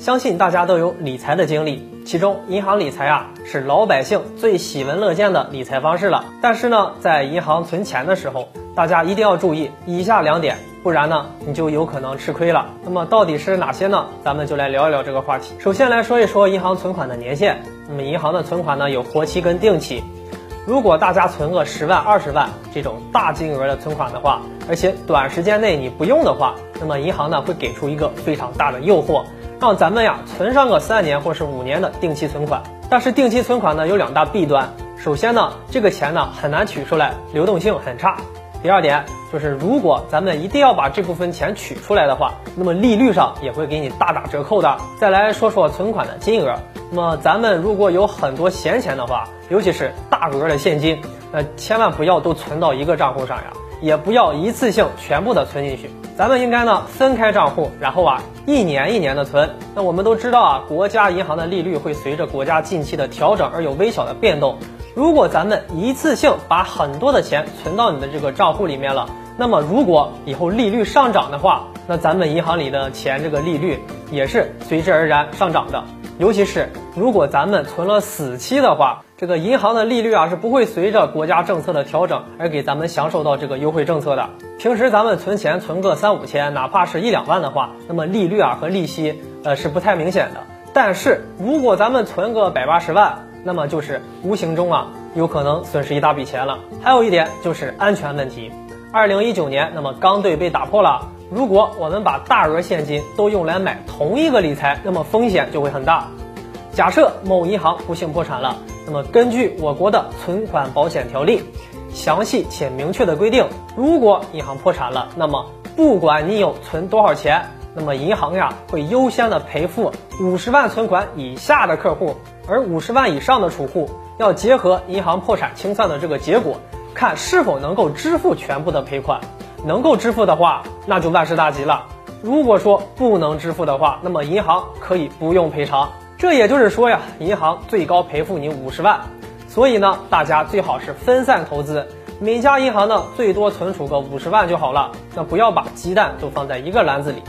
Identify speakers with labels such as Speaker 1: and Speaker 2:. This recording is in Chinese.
Speaker 1: 相信大家都有理财的经历，其中银行理财啊是老百姓最喜闻乐见的理财方式了。但是呢，在银行存钱的时候，大家一定要注意以下两点，不然呢你就有可能吃亏了。那么到底是哪些呢？咱们就来聊一聊这个话题。首先来说一说银行存款的年限。那么银行的存款呢有活期跟定期。如果大家存个十万、二十万这种大金额的存款的话，而且短时间内你不用的话，那么银行呢会给出一个非常大的诱惑。让咱们呀存上个三年或是五年的定期存款，但是定期存款呢有两大弊端。首先呢，这个钱呢很难取出来，流动性很差。第二点就是，如果咱们一定要把这部分钱取出来的话，那么利率上也会给你大打折扣的。再来说说存款的金额，那么咱们如果有很多闲钱的话，尤其是大额的现金，那千万不要都存到一个账户上呀。也不要一次性全部的存进去，咱们应该呢分开账户，然后啊一年一年的存。那我们都知道啊，国家银行的利率会随着国家近期的调整而有微小的变动。如果咱们一次性把很多的钱存到你的这个账户里面了，那么如果以后利率上涨的话，那咱们银行里的钱这个利率也是随之而然上涨的。尤其是如果咱们存了死期的话。这个银行的利率啊是不会随着国家政策的调整而给咱们享受到这个优惠政策的。平时咱们存钱存个三五千，哪怕是一两万的话，那么利率啊和利息呃是不太明显的。但是如果咱们存个百八十万，那么就是无形中啊有可能损失一大笔钱了。还有一点就是安全问题。二零一九年，那么钢兑被打破了。如果我们把大额现金都用来买同一个理财，那么风险就会很大。假设某银行不幸破产了。那么，根据我国的存款保险条例，详细且明确的规定，如果银行破产了，那么不管你有存多少钱，那么银行呀会优先的赔付五十万存款以下的客户，而五十万以上的储户要结合银行破产清算的这个结果，看是否能够支付全部的赔款。能够支付的话，那就万事大吉了；如果说不能支付的话，那么银行可以不用赔偿。这也就是说呀，银行最高赔付你五十万，所以呢，大家最好是分散投资，每家银行呢最多存储个五十万就好了，那不要把鸡蛋都放在一个篮子里。